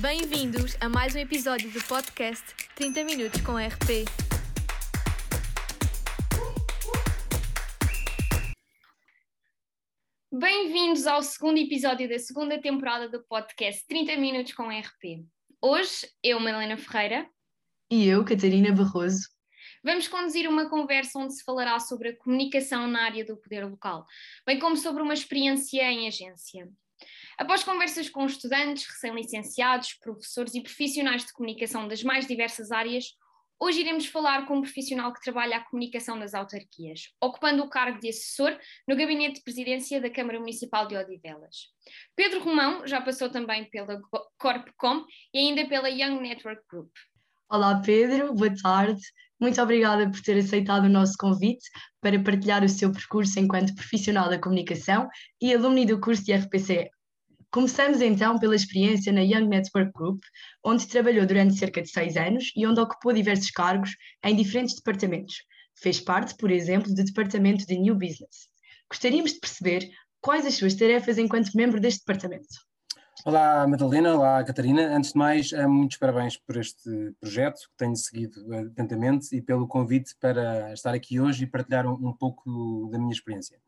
Bem-vindos a mais um episódio do podcast 30 Minutos com RP. Bem-vindos ao segundo episódio da segunda temporada do podcast 30 Minutos com RP. Hoje, eu, Madalena Ferreira, E eu, Catarina Barroso. vamos conduzir uma conversa onde se falará sobre a comunicação na área do poder local, bem como sobre uma experiência em agência. Após conversas com estudantes, recém-licenciados, professores e profissionais de comunicação das mais diversas áreas, hoje iremos falar com um profissional que trabalha a comunicação das autarquias, ocupando o cargo de assessor no gabinete de presidência da Câmara Municipal de Odivelas. Pedro Romão já passou também pela Corpcom e ainda pela Young Network Group. Olá, Pedro, boa tarde. Muito obrigada por ter aceitado o nosso convite para partilhar o seu percurso enquanto profissional da comunicação e alumni do curso de RPC. Começamos então pela experiência na Young Network Group, onde trabalhou durante cerca de seis anos e onde ocupou diversos cargos em diferentes departamentos. Fez parte, por exemplo, do departamento de New Business. Gostaríamos de perceber quais as suas tarefas enquanto membro deste departamento. Olá Madalena, olá Catarina. Antes de mais, eh, muitos parabéns por este projeto que tenho seguido atentamente e pelo convite para estar aqui hoje e partilhar um, um pouco da minha experiência.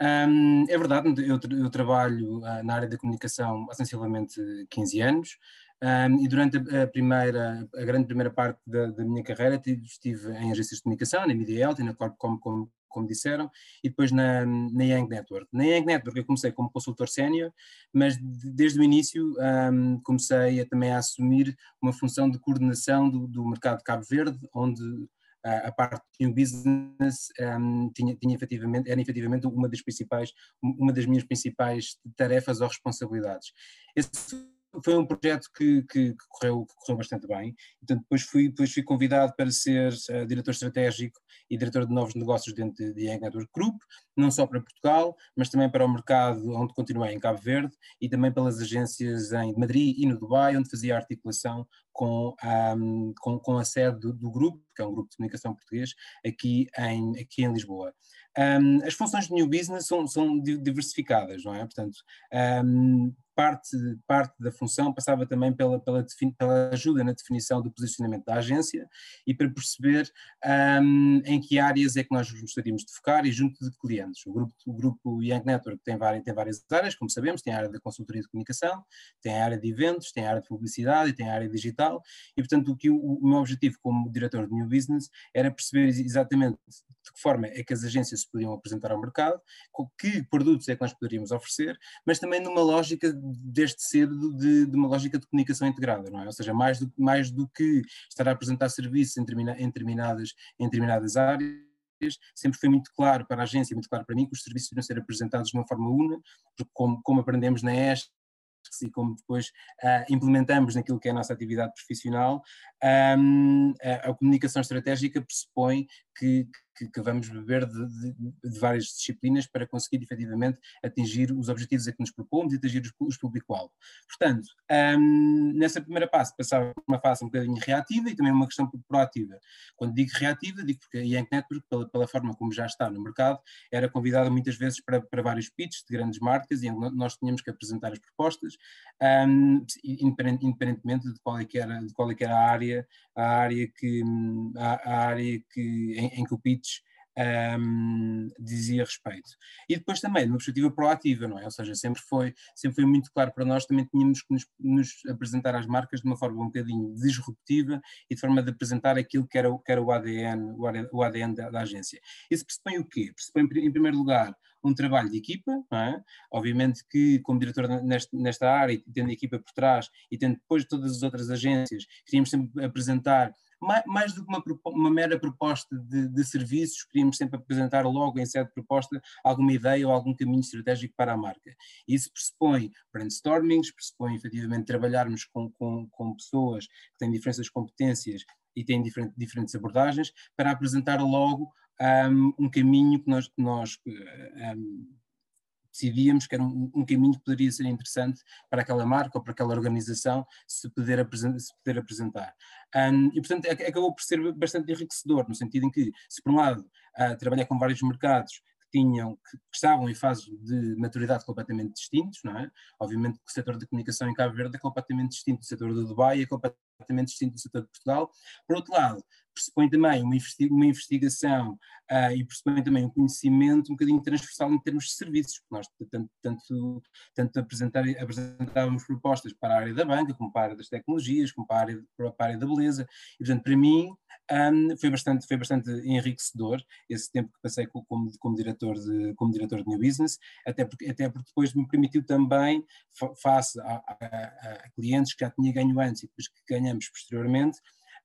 Ahm, é verdade, eu, eu trabalho ah, na área da comunicação há sensivelmente 15 anos ahm, e durante a, a primeira, a grande primeira parte da, da minha carreira tive- estive em agências de comunicação, na Media e na Corpcom, como, como disseram, e depois na, na Young Network. Na Young Network eu comecei como consultor sénior, mas de- desde o início ahm, comecei a, também a assumir uma função de coordenação do, do mercado de Cabo Verde, onde a parte de New Business ahm, tinha, tinha efetivamente, era efetivamente uma das principais, uma das minhas principais tarefas ou responsabilidades. Esse foi um projeto que, que- que correu, que correu bastante bem. Portanto, depois fui, depois fui convidado para ser ah, diretor estratégico e diretor de novos negócios dentro de, de Network Group, não só para Portugal, mas também para o mercado onde continuei em Cabo Verde e também pelas agências em Madrid e no Dubai, onde fazia articulação com, ahm, com, com a sede do, do grupo, que é um grupo de comunicação português, aqui em, aqui em Lisboa. Ahm, as funções de New Business são, são di- diversificadas, não é? Portanto, ahm, parte, parte da função passava também pela, pela, pela ajuda na definição do posicionamento da agência e para perceber ahm, em que áreas é que nós gostaríamos de focar e junto de clientes. O grupo, o grupo Young Network tem várias, tem várias áreas, como sabemos, tem a área da consultoria de comunicação, tem a área de eventos, tem a área de publicidade e tem a área digital e, portanto, o, que o, o meu objetivo como diretor de New Business era perceber ex- exatamente de que forma é que as agências se podiam apresentar ao mercado, que produtos é que nós poderíamos oferecer, mas também numa lógica desde cedo de, de uma lógica de comunicação integrada, não é? Ou seja, mais do, mais do que estar a apresentar serviços em, determina- em determinadas, em determinadas áreas, sempre foi muito claro para a agência, muito claro para mim, que os serviços deviam ser apresentados de uma forma una, como, como aprendemos na ESC e como depois ah, implementamos naquilo que é a nossa atividade profissional, a, a comunicação estratégica pressupõe que, que, que vamos beber de, de- de várias disciplinas para conseguir efetivamente atingir os objetivos a que nos propomos e atingir os, os público-alvo. Portanto, ahm, nessa primeira fase passava uma fase um bocadinho reativa e também uma questão proativa. Quando digo reativa, digo porque a Yank Network, pela, pela forma como já está no mercado, era convidada muitas vezes para, para vários pitches de grandes marcas e nós tínhamos que apresentar as propostas, independent- independentemente de qual é que era, de qual é que era a área, a área que, a, a área que, em, em que o pitch ahm, dizia respeito. E depois também, uma perspectiva proativa, não é? Ou seja, sempre foi, sempre foi muito claro para nós, também tínhamos que nos, nos apresentar às marcas de uma forma um bocadinho disruptiva e de forma de apresentar aquilo que era, que era o ADN, o ADN da, da agência. Isso pressupõe o quê? Pressupõe, em primeiro lugar, um trabalho de equipa, é? Obviamente que, como diretor nesta, nesta área, tendo a equipa por trás e tendo depois todas as outras agências, queríamos sempre apresentar ma- mais do que uma, uma mera proposta de, de serviços, queríamos sempre apresentar logo em sede de proposta alguma ideia ou algum caminho estratégico para a marca. Isso pressupõe brainstormings, pressupõe efetivamente trabalharmos com, com, com pessoas que têm diferentes competências e têm diferente, diferentes abordagens para apresentar logo um, um caminho que nós, que nós eh, um, decidíamos que era um, um caminho que poderia ser interessante para aquela marca ou para aquela organização se poder, apresen- se poder apresentar. Um, e, portanto, ac- acabou por ser bastante enriquecedor, no sentido em que, se por um lado, uh, trabalhar com vários mercados que tinham, que, estavam em fases de maturidade completamente distintos, não é? Obviamente que o setor da comunicação em Cabo Verde é completamente distinto do setor do Dubai, é completamente distinto do setor de Portugal. Por outro lado, pressupõe também uma, uma investigação uh, e pressupõe também um conhecimento um bocadinho transversal em termos de serviços, porque nós tanto, tanto, tanto apresentar, apresentávamos propostas para a área da banca, como para a área das tecnologias, como para a área, para a área da beleza, e portanto para mim um, foi, bastante, foi bastante enriquecedor esse tempo que passei como, como, diretor, de, como diretor de New Business, até porque, até porque depois me permitiu também, face a, a, a clientes que já tinha ganho antes e depois que ganhamos posteriormente,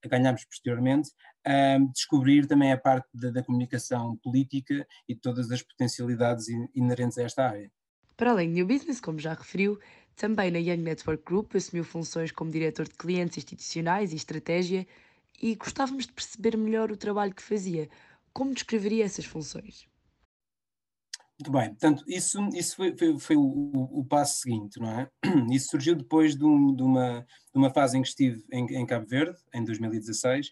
ganhámos posteriormente, um, descobrir também a parte da, da, comunicação política e todas as potencialidades inerentes a esta área. Para além de New Business, como já referiu, também na Young Network Group assumiu funções como diretor de clientes institucionais e estratégia e gostávamos de perceber melhor o trabalho que fazia. Como descreveria essas funções? Muito bem, portanto, isso, isso foi, foi, foi o, o, passo seguinte, não é? Isso surgiu depois de, um, de, uma, de uma fase em que estive em, em Cabo Verde, em 2016,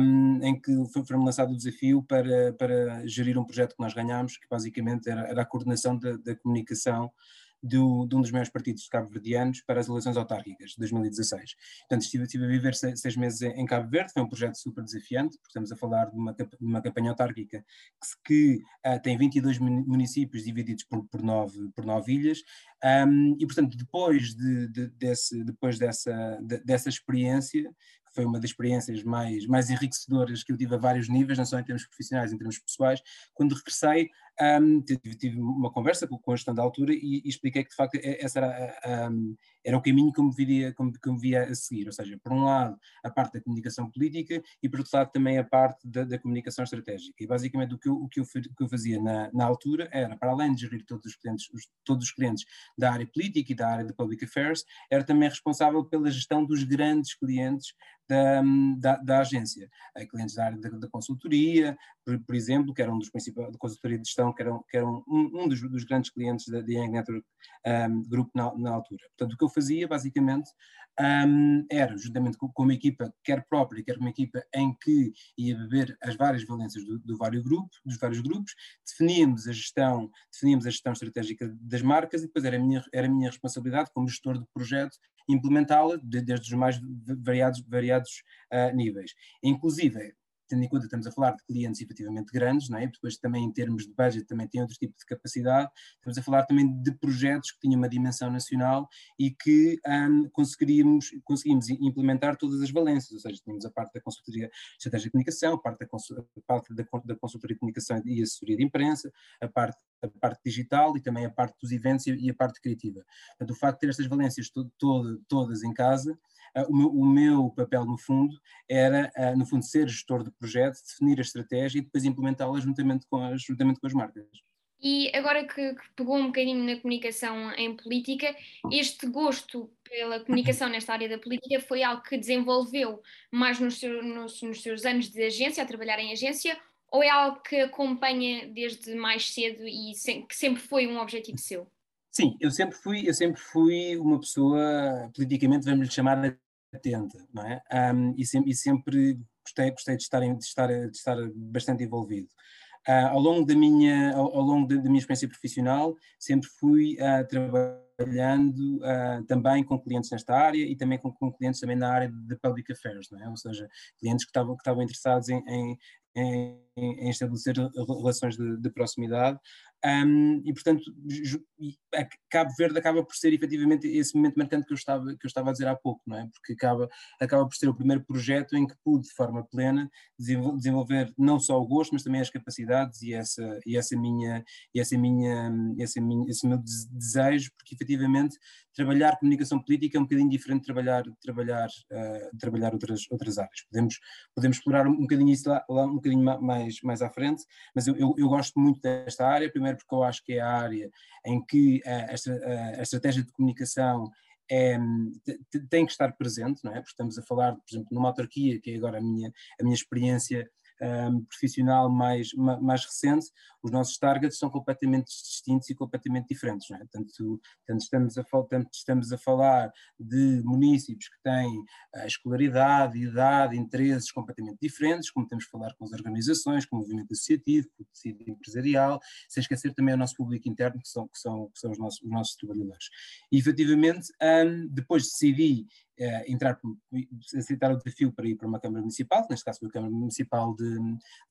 um, em que foi-me lançado o desafio para, para gerir um projeto que nós ganhámos, que basicamente era, era a coordenação da, da comunicação do, de um dos maiores partidos cabo-verdianos para as eleições autárquicas de 2016. Portanto, estive, estive a viver seis, seis, meses em Cabo Verde, foi um projeto super desafiante, porque estamos a falar de uma, de uma campanha autárquica que, que uh, tem 22 municípios divididos por, por, nove, por nove ilhas, um, e portanto, depois, de, de, desse, depois dessa, de, dessa experiência, foi uma das experiências mais, mais enriquecedoras que eu tive a vários níveis, não só em termos profissionais, em termos pessoais. Quando regressei, um, tive, tive, uma conversa com, com a gestão da altura e, e, expliquei que, de facto, esse era, um, era o caminho que eu, me viria, que me via a seguir. Ou seja, por um lado, a parte da comunicação política e, por outro lado, também a parte da, da comunicação estratégica. E, basicamente, o que eu, o que eu, que eu fazia na, na, altura era, para além de gerir todos os, clientes, os, todos os clientes da área política e da área de public affairs, era também responsável pela gestão dos grandes clientes da, da, da agência. clientes da área da, da consultoria, por, por, exemplo, que eram um dos principais, da consultoria de gestão, que eram, que um, um dos, dos, grandes clientes da Young Network um, Group na, na, altura. Portanto, o que eu fazia, basicamente, um, era, juntamente com, com, uma equipa, quer própria, quer uma equipa em que ia beber as várias valências do, do vários grupo, dos vários grupos, definíamos a gestão, definíamos a gestão estratégica das marcas e depois era a minha, era a minha responsabilidade como gestor do projeto implementá-la desde os mais variados, variados uh, níveis. Inclusive, tendo em conta estamos a falar de clientes efetivamente grandes, não é? depois também em termos de budget também tem outro tipo de capacidade, estamos a falar também de projetos que tinham uma dimensão nacional e que um, conseguiríamos, conseguimos implementar todas as valências, ou seja, tínhamos a parte da consultoria estratégia de comunicação, a parte da, a parte da, da consultoria de comunicação e assessoria de imprensa, a parte a parte digital e também a parte dos eventos e a parte criativa. Portanto, o facto de ter estas valências to, to, todas em casa o meu, o meu, papel, no fundo, era, ah, no fundo, ser gestor de projeto, definir a estratégia e depois implementá-la juntamente com as, juntamente com as marcas. E agora que, que, pegou um bocadinho na comunicação em política, este gosto pela comunicação nesta área da política foi algo que desenvolveu mais nos, seu, nos, nos seus anos de agência, a trabalhar em agência, ou é algo que acompanha desde mais cedo e que sempre foi um objetivo seu? Sim, eu sempre fui, eu sempre fui uma pessoa politicamente, vamos lhe chamar atenta, não é? Um, e, sempre, e, sempre, gostei, gostei de, estar, de, estar, de estar bastante envolvido. Uh, ao longo da minha, ao, ao longo da, da, minha experiência profissional, sempre fui uh, trabalhando uh, também com clientes nesta área e também com, com, clientes também na área de public affairs, não é? ou seja, clientes que estavam, que estavam interessados em, em, em estabelecer relações de, de proximidade um, e portanto Cabo Verde acaba por ser efetivamente esse momento marcante que eu estava, que eu estava a dizer há pouco, não é? porque acaba, acaba por ser o primeiro projeto em que pude de forma plena desenvolver não só o gosto mas também as capacidades e essa, e essa minha, e essa minha, essa minha esse meu desejo, porque efetivamente trabalhar comunicação política é um bocadinho diferente de trabalhar, trabalhar, uh, trabalhar outras, outras áreas. Podemos, podemos explorar um bocadinho isso lá, lá um bocadinho mais, mais à frente, mas eu, eu, eu, gosto muito desta área, primeiro porque eu acho que é a área em que a, a, a estratégia de comunicação é, tem que estar presente, não é? Porque estamos a falar, por exemplo, numa autarquia, que é agora a minha, a minha experiência um, profissional mais, mais recente, os nossos targets são completamente distintos e completamente diferentes. Não é? tanto, tanto, estamos a, tanto estamos a falar de municípios que têm a escolaridade, idade, interesses completamente diferentes, como temos a falar com as organizações, com o movimento associativo, com o tecido empresarial, sem esquecer também o nosso público interno, que são, que são, que são os, nossos, os nossos trabalhadores. E efetivamente, um, depois decidi uh, entrar, aceitar o desafio para ir para uma Câmara Municipal, neste caso foi a Câmara Municipal de,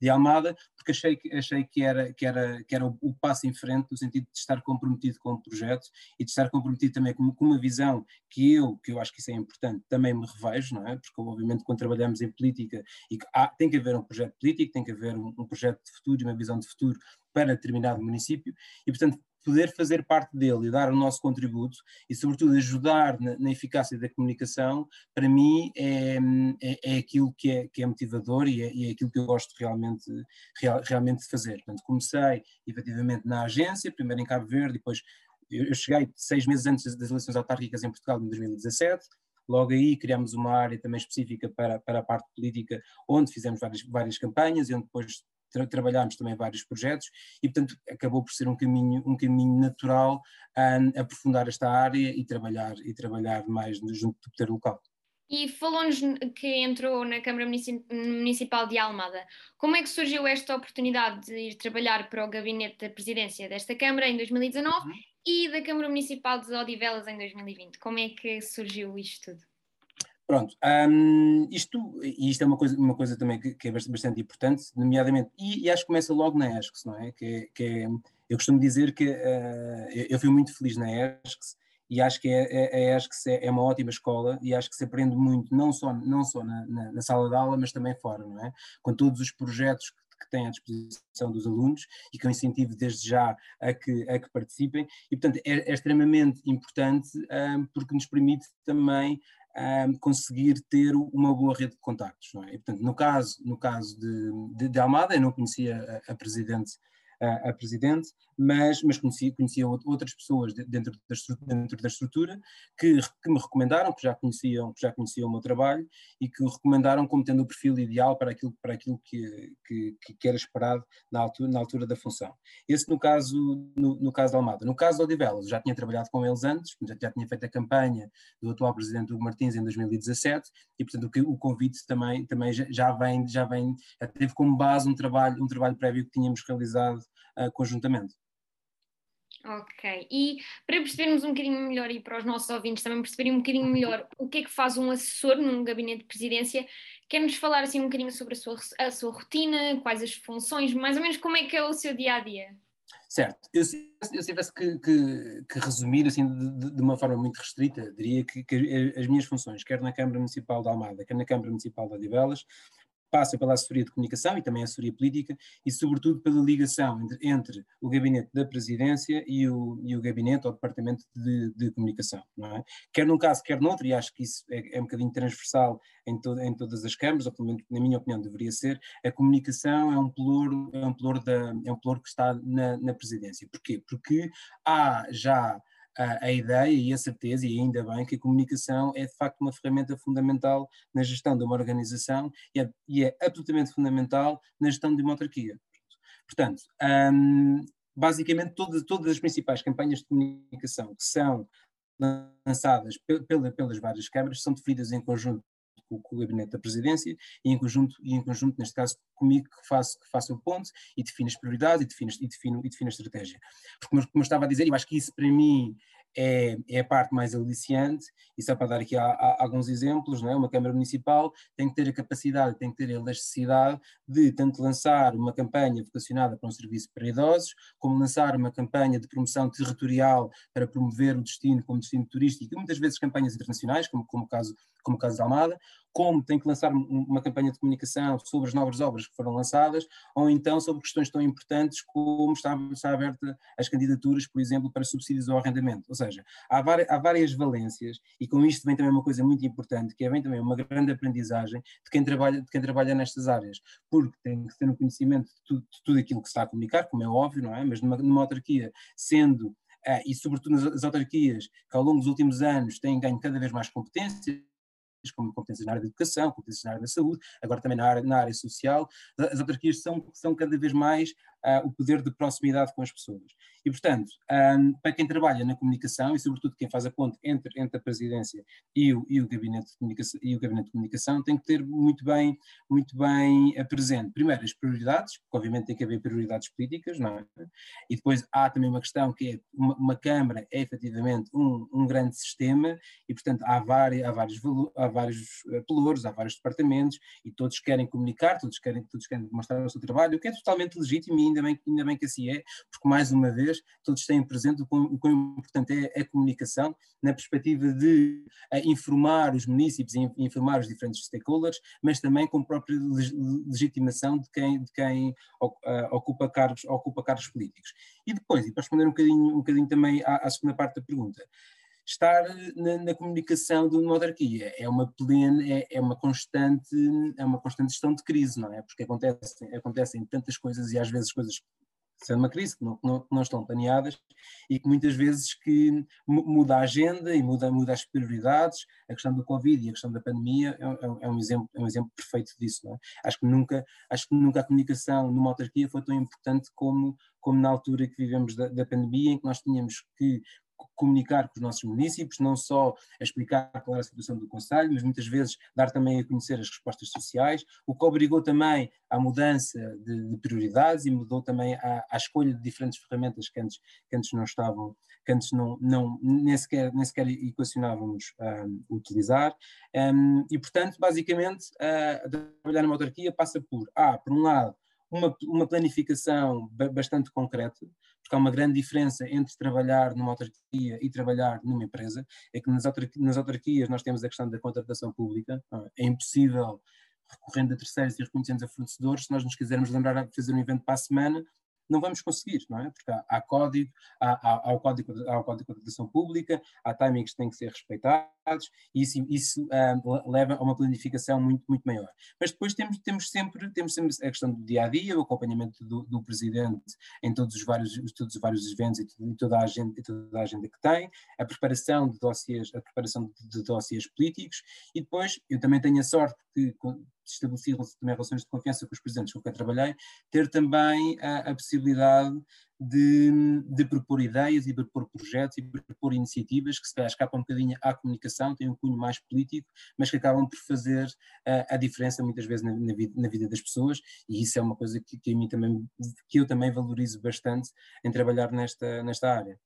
de Almada, porque achei, que, achei que era, que era, que era o, passo em frente no sentido de estar comprometido com o projeto e de estar comprometido também com, com, uma visão que eu, que eu acho que isso é importante, também me revejo, não é? Porque obviamente quando trabalhamos em política e há, tem que haver um projeto político, tem que haver um, um projeto de futuro e uma visão de futuro para determinado município e portanto poder fazer parte dele e dar o nosso contributo e, sobretudo, ajudar na, na eficácia da comunicação, para mim é, é, é aquilo que é, que é motivador e é, e é, aquilo que eu gosto realmente, real, realmente de fazer. Portanto, comecei efetivamente na agência, primeiro em Cabo Verde, depois eu cheguei seis meses antes das eleições autárquicas em Portugal, em 2017. Logo aí criámos uma área também específica para, para a parte política, onde fizemos várias, várias campanhas e onde depois tra trabalhámos também vários projetos e, portanto, acabou por ser um caminho, um caminho natural a aprofundar esta área e trabalhar, e trabalhar mais junto do poder local. E falou-nos que entrou na Câmara Municipal de Almada. Como é que surgiu esta oportunidade de ir trabalhar para o gabinete da presidência desta Câmara em 2019 uhum. e da Câmara Municipal de Odivelas em 2020? Como é que surgiu isto tudo? Pronto, um, isto, e isto é uma coisa, uma coisa também que, que é bastante importante, nomeadamente, e, e, acho que começa logo na ESCS, não é? Que, é, que é eu costumo dizer que uh, eu fui muito feliz na ESCS e acho que é, é, ESCS é, é, uma ótima escola e acho que se aprende muito, não só, não só na, na, na sala de aula, mas também fora, não é? Com todos os projetos que têm à disposição dos alunos e que eu incentivo desde já a que, a que participem e portanto é, é extremamente importante um, porque nos permite também um, conseguir ter uma boa rede de contactos. É? E, portanto, no caso, no caso de, de, de Almada, eu não conhecia a, a presidente a, a presidente, mas, mas conhecia, outras pessoas dentro da, dentro da estrutura que, que me recomendaram, que já, conheciam, que já conheciam o meu trabalho e que o recomendaram como tendo o perfil ideal para aquilo, para aquilo que, que, que era esperado na altura, na altura da função. Esse no caso, no, no caso de Almada. No caso de Odivelas, já tinha trabalhado com eles antes, já, já tinha feito a campanha do atual presidente Hugo Martins em 2017 e, portanto, o, o convite também, também já, vem, já vem, já teve como base um trabalho, um trabalho prévio que tínhamos realizado uh, conjuntamente. Ok, e para percebermos um bocadinho melhor e para os nossos ouvintes também perceberem um bocadinho melhor o que é que faz um assessor num gabinete de presidência, quer-nos falar assim um bocadinho sobre a sua, a sua rotina, quais as funções, mais ou menos como é que é o seu dia a dia? Certo, eu, se eu tivesse que, que, que, resumir assim de, de, uma forma muito restrita, diria que, que, as minhas funções, quer na Câmara Municipal de Almada, quer na Câmara Municipal de Odivelas, passa pela assessoria de comunicação e também a assessoria política e, sobretudo, pela ligação entre, entre o gabinete da presidência e o, e o gabinete ou departamento de, de comunicação, é? Quer num caso, quer noutro, e acho que isso é, é um bocadinho transversal em, to, em todas as câmaras, ou pelo menos na minha opinião deveria ser, a comunicação é um pelouro, é um pelouro, da, é um pelouro que está na, na presidência. Porquê? Porque há já a, a, ideia e a certeza, e ainda bem, que a comunicação é de facto uma ferramenta fundamental na gestão de uma organização e é, e é absolutamente fundamental na gestão de uma autarquia. Portanto, um, basicamente todas, todas as principais campanhas de comunicação que são lançadas pela, pelas várias câmaras são definidas em conjunto com, o gabinete da presidência e em conjunto, e em conjunto neste caso comigo que faço, que faço o ponto e defino as prioridades e defino, e defino, e defino a estratégia. Porque como, eu estava a dizer, eu acho que isso para mim é, é, a parte mais aliciante, e só para dar aqui a, a, alguns exemplos, não é? uma Câmara Municipal tem que ter a capacidade, tem que ter a elasticidade de tanto lançar uma campanha vocacionada para um serviço para idosos, como lançar uma campanha de promoção territorial para promover o destino como destino turístico, e muitas vezes campanhas internacionais, como, como, caso, como o caso de Almada, como tem que lançar uma campanha de comunicação sobre as novas obras que foram lançadas, ou então sobre questões tão importantes como está, está aberta as candidaturas, por exemplo, para subsídios ao arrendamento. Ou seja, há, várias, há várias valências, e com isto vem também uma coisa muito importante, que é vem também uma grande aprendizagem de quem trabalha, de quem trabalha nestas áreas, porque tem que ter um conhecimento de tudo, de tudo aquilo que se está a comunicar, como é óbvio, não é? Mas numa, numa autarquia, sendo uh, e sobretudo nas autarquias que ao longo dos últimos anos têm ganho cada vez mais competência, como competências na área da educação, competências na área da saúde, agora também na área, na área social. As autarquias são, são cada vez mais uh, o poder de proximidade com as pessoas. E, portanto, um, para quem trabalha na comunicação e, sobretudo, quem faz a ponte entre, entre a presidência e o, e, o gabinete de comunicação, e o gabinete de comunicação, tem que ter muito bem, muito bem presente, primeiro, as prioridades, porque obviamente tem que haver prioridades políticas, não é? E depois há também uma questão que é, uma, uma Câmara é efetivamente um, um grande sistema e, portanto, há, há vários, há vários pelouros, há vários departamentos e todos querem comunicar, todos querem, todos querem demonstrar o seu trabalho, o que é totalmente legítimo ainda bem, ainda bem que assim é, porque mais uma vez todos têm presente o quão, o quão importante é a comunicação na perspectiva de uh, informar os municípios e informar os diferentes stakeholders, mas também com a própria legitimação de quem, de quem uh, ocupa, cargos, ocupa cargos políticos. E depois, e para responder um bocadinho, um bocadinho também à, à segunda parte da pergunta, estar na, na, comunicação de uma autarquia é uma plena, é, é, uma constante, é uma constante gestão de crise, não é? Porque acontecem, acontecem tantas coisas e às vezes coisas sendo uma crise que não, não, não, estão planeadas e que muitas vezes que muda a agenda e muda, muda as prioridades, a questão do Covid e a questão da pandemia é, é, é um, exemplo, é um exemplo perfeito disso. É? Acho, que nunca, acho que nunca a comunicação numa autarquia foi tão importante como, como na altura que vivemos da, da pandemia, em que nós tínhamos que comunicar com os nossos municípios, não só a explicar qual era a situação do Conselho, mas muitas vezes dar também a conhecer as respostas sociais, o que obrigou também à mudança de, de prioridades e mudou também à, à, escolha de diferentes ferramentas que antes, que antes não estavam, que antes não, não nem, sequer, nem sequer equacionávamos um, utilizar. Um, e, portanto, basicamente, uh, trabalhar numa autarquia passa por, ah, por um lado, uma, uma planificação bastante concreta, porque há uma grande diferença entre trabalhar numa autarquia e trabalhar numa empresa, é que nas, autarquias, nas autarquias nós temos a questão da contratação pública, é impossível recorrendo a terceiros e reconhecendo a fornecedores, se nós nos quisermos lembrar de fazer um evento para a semana, não vamos conseguir, não é? Porque há, há código, há, há, há, o código, há o código de contratação pública, há timings que têm que ser respeitados, e isso, isso uh, leva a uma planificação muito, muito maior. Mas depois temos, temos, sempre, temos sempre a questão do dia a dia, o acompanhamento do, do presidente em todos os vários, todos os vários eventos e, e, toda a agenda, toda a agenda que tem, a preparação de dossiês, a preparação de, de dossiês políticos, e depois eu também tenho a sorte que estabeleci também relações de confiança com os presidentes com quem trabalhei, ter também a, a possibilidade de, de, propor ideias e de propor projetos e de propor iniciativas que se calhar escapam um bocadinho à comunicação, têm um cunho mais político, mas que acabam por fazer uh, a diferença muitas vezes na, na, vida, na, vida, das pessoas e isso é uma coisa que, que, mim também, que eu também valorizo bastante em trabalhar nesta, nesta área.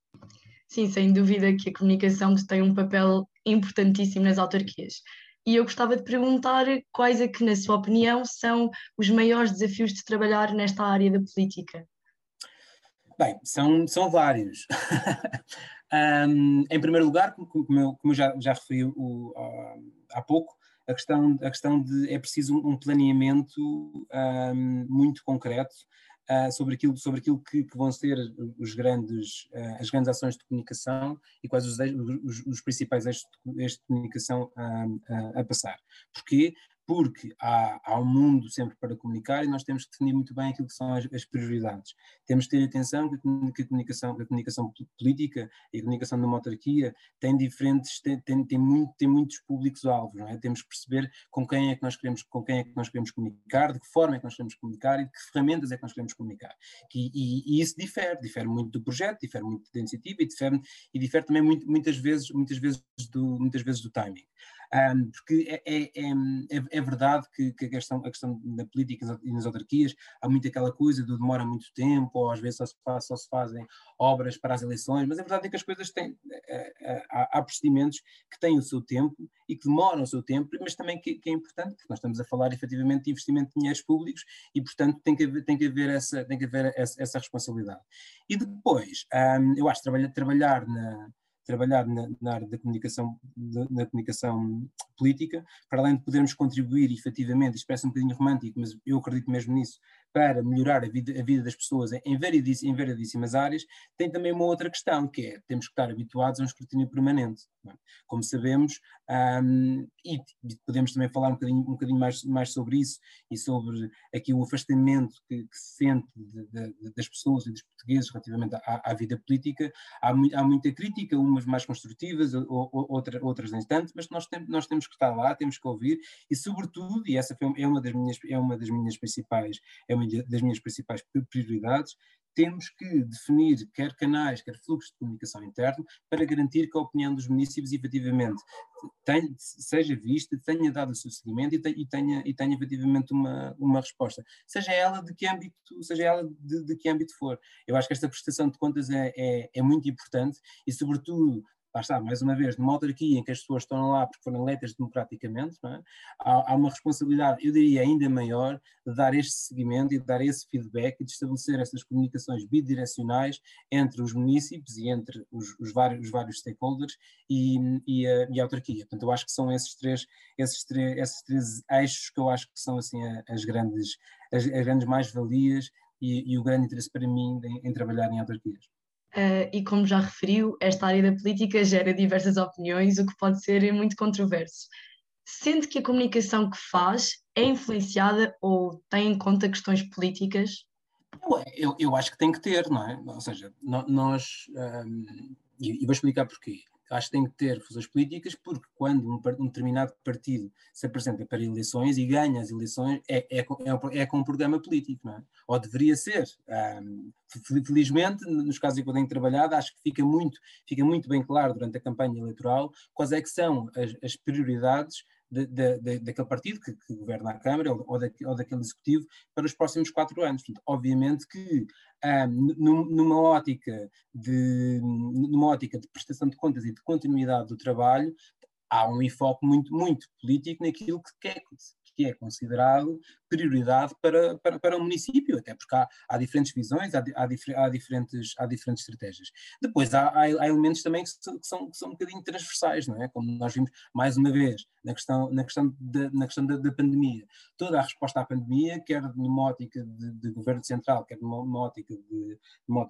Sim, sem dúvida que a comunicação tem um papel importantíssimo nas autarquias e eu gostava de perguntar quais é que, na sua opinião, são os maiores desafios de trabalhar nesta área da política. Bem, são, são vários. um, em primeiro lugar, como, eu, como eu já, já referi o, há pouco, a questão, a questão de é preciso um planeamento um, muito concreto uh, sobre aquilo, sobre aquilo que, que vão ser os grandes, uh, as grandes ações de comunicação e quais os, os, os principais eixos de, de comunicação a passar. Porquê? Porque há, há um mundo sempre para comunicar e nós temos que definir muito bem aquilo que são as, as prioridades. Temos que ter atenção que a comunicação, que a comunicação política e a comunicação numa autarquia tem diferentes, tem, tem, tem, muito, tem muitos públicos-alvos, é? Temos que perceber com quem é que nós queremos, com quem é que nós queremos comunicar, de que forma é que nós queremos comunicar e de que ferramentas é que nós queremos comunicar. E, e, e isso difere, difere muito do projeto, difere muito da iniciativa e difere, e difere também muito, muitas vezes, muitas vezes do, muitas vezes do timing. Um, porque é, é, é, é, verdade que, que, a, questão, a questão da política e nas autarquias há muito aquela coisa do demora muito tempo, ou às vezes só se, faz, só se fazem obras para as eleições, mas a verdade é que as coisas têm, eh, eh, há, há procedimentos que têm o seu tempo e que demoram o seu tempo, mas também que, que, é importante, porque nós estamos a falar efetivamente de investimento de dinheiros públicos e, portanto, tem que haver, tem que haver, essa, tem que haver essa, essa responsabilidade. E depois, um, eu acho que trabalhar, trabalhar na, trabalhar na, na área da comunicação, na comunicação política, para além de podermos contribuir efetivamente, isto parece um bocadinho romântico, mas eu acredito mesmo nisso, para melhorar a vida, a vida das pessoas em, variedíssimas, em variedíssimas áreas, tem também uma outra questão, que é temos que estar habituados a um escrutínio permanente. É? Como sabemos, um, e podemos também falar um bocadinho, um bocadinho mais, mais sobre isso e sobre aqui o afastamento que, que se sente de, de, das pessoas e dos portugueses relativamente à, à vida política. Há, há, muita crítica, umas mais construtivas, ou, ou, outra, outras nem tanto, mas nós, tem, nós temos que estar lá, temos que ouvir e, sobretudo, e essa é uma das minhas, é uma das minhas principais, é das minhas principais prioridades, temos que definir quer canais, quer fluxos de comunicação interno para garantir que a opinião dos municípios efetivamente tenha, seja vista, tenha dado o seu seguimento e e tenha, e tenha efetivamente uma, uma resposta, seja ela de que âmbito, seja ela de, de que âmbito for. Eu acho que esta prestação de contas é, é, é muito importante e, sobretudo, lá está, mais uma vez, numa autarquia em que as pessoas estão lá porque foram eleitas democraticamente, é? há, há, uma responsabilidade, eu diria ainda maior, de dar este seguimento e de dar esse feedback e de estabelecer essas comunicações bidirecionais entre os municípios e entre os, os vários, os vários stakeholders e, e, a, e, a, autarquia. Portanto, eu acho que são esses três, esses três, esses três eixos que eu acho que são assim as grandes, as, as grandes mais-valias e, e, o grande interesse para mim em, em trabalhar em autarquias. Uh, e como já referiu, esta área da política gera diversas opiniões, o que pode ser muito controverso. Sente que a comunicação que faz é influenciada ou tem em conta questões políticas? Eu, eu acho que tem que ter, não é? Ou seja, nós. Um, e, e vou explicar porquê acho que tem que ter fusões políticas, porque quando um, um, determinado partido se apresenta para eleições e ganha as eleições, é, é, é, é com um programa político, não é? Ou deveria ser. Um, felizmente, nos casos em que eu tenho trabalhado, acho que fica muito, fica muito bem claro durante a campanha eleitoral quais é que são as, as prioridades de, de, daquele partido que, que, governa a Câmara ou, ou, da, ou, daquele executivo para os próximos quatro anos. Portanto, obviamente que um, numa, ótica de, numa ótica de prestação de contas e de continuidade do trabalho, há um enfoque muito, muito político naquilo que quer que é considerado prioridade para, para, para o município, até porque há, há diferentes visões, há, há, há, diferentes, há diferentes estratégias. Depois há, há, há elementos também que são, que, são, que são um bocadinho transversais, não é? Como nós vimos mais uma vez na questão, na questão, de, na questão da, da pandemia. Toda a resposta à pandemia, quer numa ótica de, de governo central, quer numa, ótica de, numa,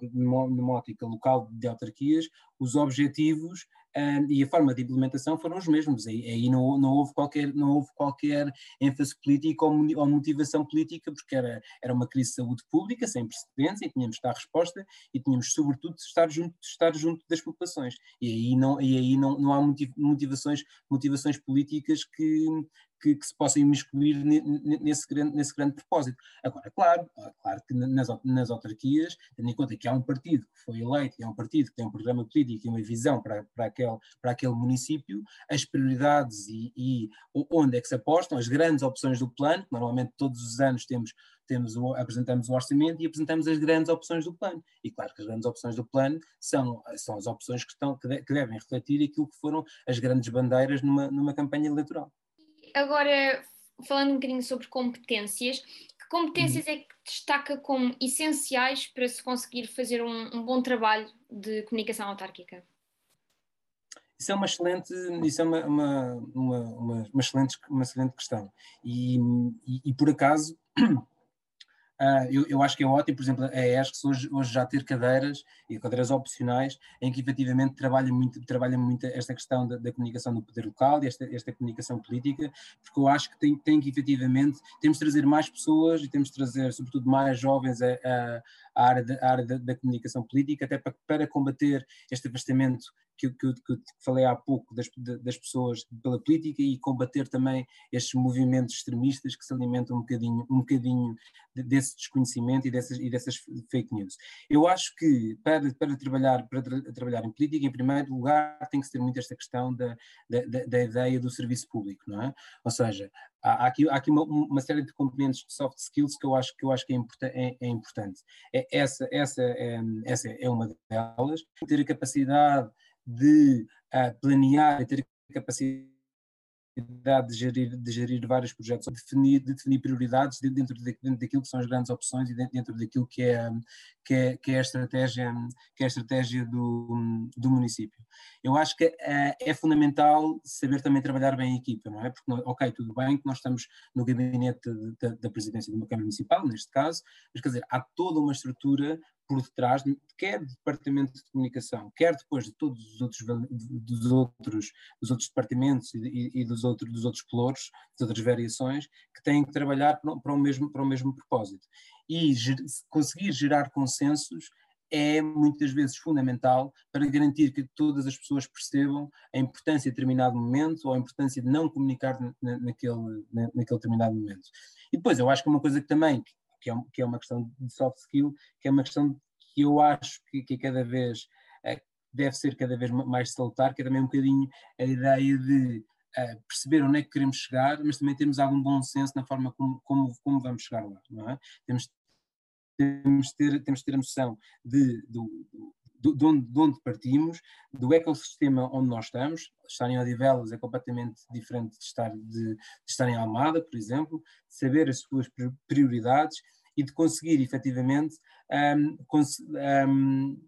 numa ótica local de autarquias, os objetivos um, e a forma de implementação foram os mesmos. Aí, aí não, não, houve qualquer, não houve qualquer ênfase política ou, ou, motivação política, porque era, era uma crise de saúde pública sem precedentes e tínhamos de dar resposta e tínhamos, sobretudo, de estar junto, de estar junto das populações. E aí não, e aí não, não há motivações, motivações políticas que, que, que, se possam imiscuir nesse grande, nesse grande propósito. Agora, claro, claro que nas, nas autarquias, tendo em conta que há um partido que foi eleito, e há um partido que tem um programa político e uma visão para, para, aquele, para aquele município, as prioridades e, e onde é que se apostam, as grandes opções do plano, normalmente todos os anos temos temos o, apresentamos o orçamento e apresentamos as grandes opções do plano. E claro que as grandes opções do plano são, são as opções que, estão, que, de, que devem refletir aquilo que foram as grandes bandeiras numa, numa campanha eleitoral agora, falando um bocadinho sobre competências, que competências é que destaca como essenciais para se conseguir fazer um, um bom trabalho de comunicação autárquica? Isso é uma excelente, isso é uma, uma, uma, uma, excelente, uma excelente questão. E, e, e por acaso, Uh, eu, eu, acho que é ótimo, por exemplo, a ESC hoje, hoje já ter cadeiras e cadeiras opcionais em que efetivamente trabalha muito, trabalha muito esta questão da, da comunicação do poder local e esta, esta comunicação política, porque eu acho que tem, tem que efetivamente, temos de trazer mais pessoas e temos de trazer sobretudo mais jovens a área, a área da, da, comunicação política, até para, para combater este afastamento que, que, que, falei há pouco das, das pessoas pela política e combater também estes movimentos extremistas que se alimentam um bocadinho, um bocadinho desse desconhecimento e dessas, e dessas fake news. Eu acho que para, para, trabalhar, para tra trabalhar em política, em primeiro lugar, tem que se ter muito esta questão da, da, da ideia do serviço público, não é? Ou seja, há, aqui, há aqui uma, uma, série de componentes de soft skills que eu acho que, eu acho que é, é, é importante. É, essa, essa, é, essa é uma delas. Ter a capacidade de uh, planear e ter capacidade de gerir, de gerir vários projetos, de definir, de definir prioridades dentro, de, dentro daquilo que são as grandes opções e dentro daquilo que é, que é, que é a estratégia, que é a estratégia do, do município. Eu acho que é, é, fundamental saber também trabalhar bem a equipa, não é? Porque, ok, tudo bem que nós estamos no gabinete da, da presidência de uma Câmara Municipal, neste caso, mas quer dizer, há toda uma estrutura por detrás, quer do departamento de comunicação, quer depois de todos os outros, dos outros, dos outros departamentos e, e dos, outros, dos outros pelouros, das outras variações, que têm que trabalhar para o mesmo, para o mesmo propósito. E ger, conseguir gerar consensos é muitas vezes fundamental para garantir que todas as pessoas percebam a importância de determinado momento ou a importância de não comunicar na, naquele, na, naquele determinado momento. E depois, eu acho que uma coisa que também que é, que é uma questão de soft skill, que é uma questão que eu acho que, que cada vez uh, deve ser cada vez mais salutar, que é também um bocadinho a ideia de uh, perceber onde é que queremos chegar, mas também termos algum bom senso na forma como, como, como vamos chegar lá, não é? Temos, temos, ter, temos ter a noção de, do, de, onde, de onde partimos, do ecossistema onde nós estamos. Estar em Odivelas é completamente diferente de estar, de, de estar em Almada, por exemplo, de saber as suas prioridades e de conseguir efetivamente um, cons um,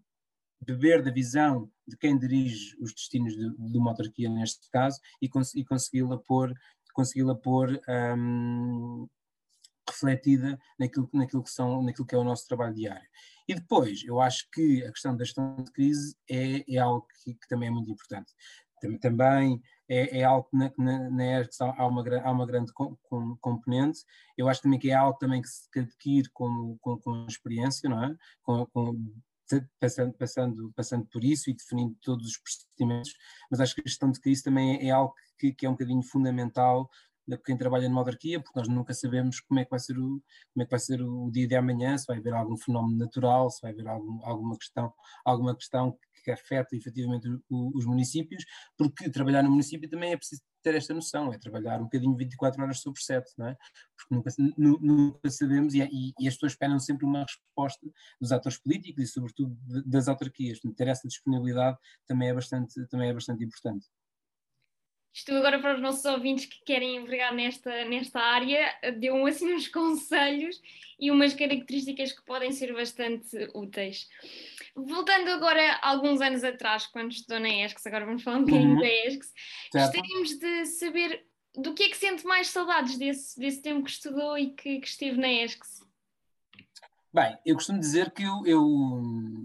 beber da visão de quem dirige os destinos de, de uma autarquia neste caso e, cons e consegui-la pôr, consegui pôr um, refletida naquilo, naquilo, que são, naquilo que é o nosso trabalho diário. E depois, eu acho que a questão da gestão de crise é, é algo que, que também é muito importante. Também é, é algo que na, na, na há uma, há uma grande com, com, componente. Eu acho também que é algo também que se adquire com, com, com experiência, não é? Com, com, passando, passando, passando por isso e definindo todos os procedimentos, mas acho que a gestão de crise também é, é algo que, que é um bocadinho fundamental de quem trabalha numa autarquia, porque nós nunca sabemos como é que vai ser o, como é que vai ser o dia de amanhã, se vai haver algum fenómeno natural, se vai haver algum, alguma questão, alguma questão que afeta efetivamente o, os municípios, porque trabalhar no município também é preciso ter esta noção, é trabalhar um bocadinho 24 horas sobre 7, não é? Porque nunca, nunca sabemos e, e, e, as pessoas esperam sempre uma resposta dos atores políticos e sobretudo das autarquias, ter essa disponibilidade também é bastante, também é bastante importante. Isto agora para os nossos ouvintes que querem envergar nesta, nesta área, deu assim uns conselhos e umas características que podem ser bastante úteis. Voltando agora alguns anos atrás, quando estudou na ESCS, agora vamos falar um bocadinho uhum. da ESCS, gostaríamos de saber do que é que sente mais saudades desse, desse tempo que estudou e que, que esteve na ESCS. Bem, eu costumo dizer que eu, eu,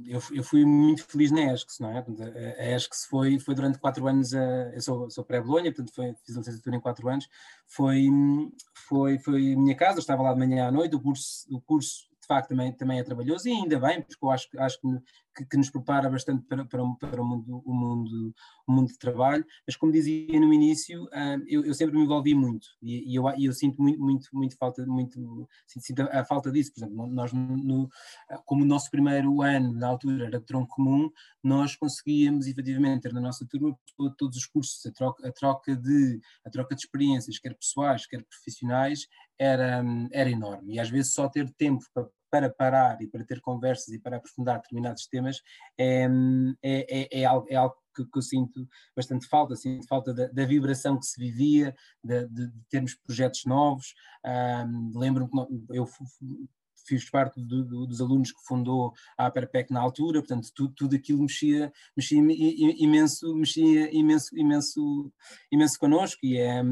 eu, eu fui muito feliz na ESCS, não é? A ESCS foi, foi durante quatro anos, a, eu sou, sou pré-Bolonha, portanto foi, fiz a licenciatura em quatro anos, foi, foi, foi minha casa, eu estava lá de manhã à noite, o curso, o curso facto também, também é trabalhoso e ainda bem, porque eu acho, acho que, que nos prepara bastante para, para, para o, mundo, o, mundo, o mundo de trabalho, mas como dizia no início, uh, eu, eu, sempre me envolvi muito e, e eu, eu, sinto muito, muito, muito falta, muito, sinto, sinto a, a, falta disso, por exemplo, nós no, como o nosso primeiro ano na altura era tronco comum, nós conseguíamos efetivamente ter na nossa turma todos os cursos, a troca, a troca, de, a troca de experiências, quer pessoais, quer profissionais, era, era enorme. E às vezes só ter tempo para para parar e para ter conversas e para aprofundar determinados temas é, é, é, é algo, é algo que, que, eu sinto bastante falta, sinto falta da, da vibração que se vivia, de, de, termos projetos novos. Um, Lembro-me que eu fiz parte do, do, dos alunos que fundou a Aperpec na altura, portanto tudo, tudo aquilo mexia, mexia imenso, mexia imenso, imenso, imenso connosco e, é,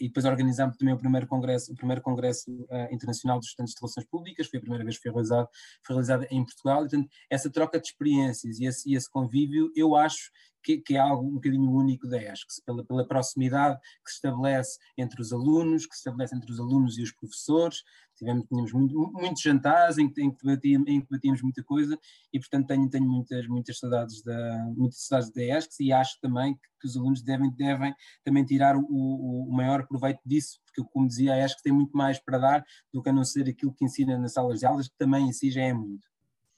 e depois organizámos também o primeiro congresso, o primeiro congresso uh, internacional dos estudantes de relações públicas, foi a primeira vez que foi realizado, foi realizado em Portugal, e, portanto essa troca de experiências e esse, e esse convívio, eu acho que, que, é algo um bocadinho único da ESC, pela, pela proximidade que se estabelece entre os alunos, que se estabelece entre os alunos e os professores, tivemos, tínhamos muito, muitos jantares em que, em, que debatíamos, em que debatíamos muita coisa e portanto tenho, tenho muitas, muitas saudades da, muitas saudades da ESC e acho também que, que, os alunos devem, devem também tirar o, o, maior proveito disso, porque como dizia a ESC tem muito mais para dar do que a não ser aquilo que ensina nas salas de aulas, que também em si já é muito.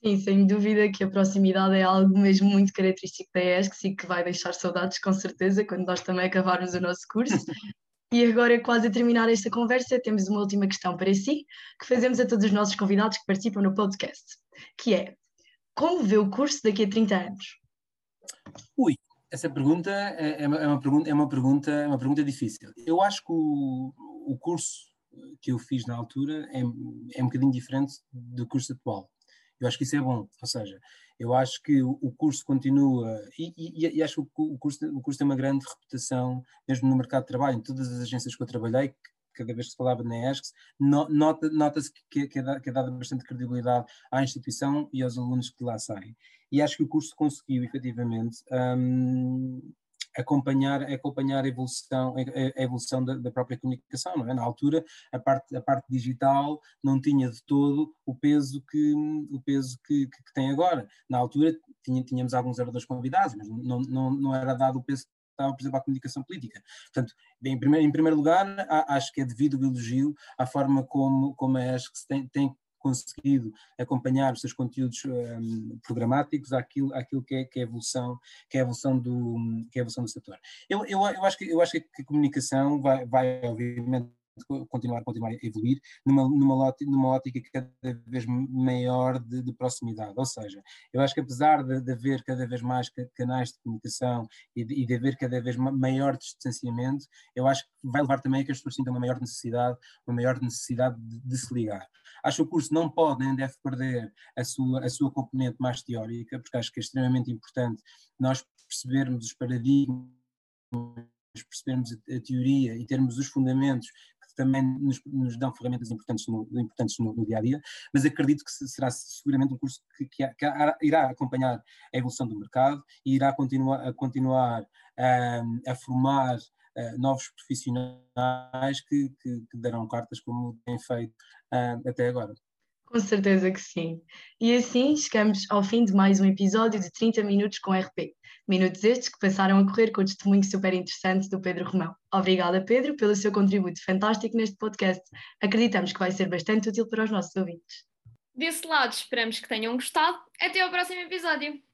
Sim, sem dúvida que a proximidade é algo mesmo muito característico da ESC e que vai deixar saudades com certeza quando nós também acabarmos o nosso curso. E agora, quase a terminar esta conversa, temos uma última questão para si, que fazemos a todos os nossos convidados que participam no podcast, que é, como vê o curso daqui a 30 anos? Ui, Essa pergunta é, é uma, é uma, pergunta, é uma pergunta, é uma pergunta difícil. Eu acho que o, o curso que eu fiz na altura é, é um bocadinho diferente do curso atual. Eu acho que isso é bom, ou seja, eu acho que o, curso continua, e, e, e, acho que o curso, o curso tem uma grande reputação, mesmo no mercado de trabalho, em todas as agências que eu trabalhei, cada vez que se falava na ESCS, nota-se nota que, que, é, que é dada bastante credibilidade à instituição e aos alunos que lá saem. E acho que o curso conseguiu, efetivamente, um, acompanhar, acompanhar a evolução, a, evolução da, da, própria comunicação, não é? Na altura, a parte, a parte digital não tinha de todo o peso que, o peso que, que, que tem agora. Na altura tinha, tínhamos alguns oradores convidados, mas não, não, não era dado o peso estava, por exemplo, à comunicação política. Portanto, em primeiro, em primeiro lugar, acho que é devido o elogio à forma como, como a ESC tem, tem conseguido acompanhar os seus conteúdos um, programáticos àquilo, àquilo que, é, que, é evolução, que é a evolução do, que é evolução do setor. Eu, eu, eu, acho que, eu acho que a comunicação vai, vai obviamente, continuar, continuar a evoluir numa, numa, numa ótica cada vez maior de, de, proximidade. Ou seja, eu acho que apesar de, de haver cada vez mais canais de comunicação e de, e de haver cada vez maior distanciamento, eu acho que vai levar também a que as pessoas sintam uma maior necessidade, uma maior necessidade de, de se ligar. Acho que o curso não pode nem deve perder a sua, a sua componente mais teórica, porque acho que é extremamente importante nós percebermos os paradigmas, percebermos a, teoria e termos os fundamentos também nos, nos, dão ferramentas importantes, no, importantes no, no, dia a dia, mas acredito que será seguramente um curso que, que, que irá acompanhar a evolução do mercado e irá continuar a, continuar a, a formar Uh, novos profissionais que, que, que, darão cartas como têm feito uh, até agora. Com certeza que sim. E assim chegamos ao fim de mais um episódio de 30 minutos com RP. Minutos estes que passaram a correr com o testemunho super interessante do Pedro Romão. Obrigada, Pedro, pelo seu contributo fantástico neste podcast. Acreditamos que vai ser bastante útil para os nossos ouvintes. Desse lado, esperamos que tenham gostado. Até ao próximo episódio.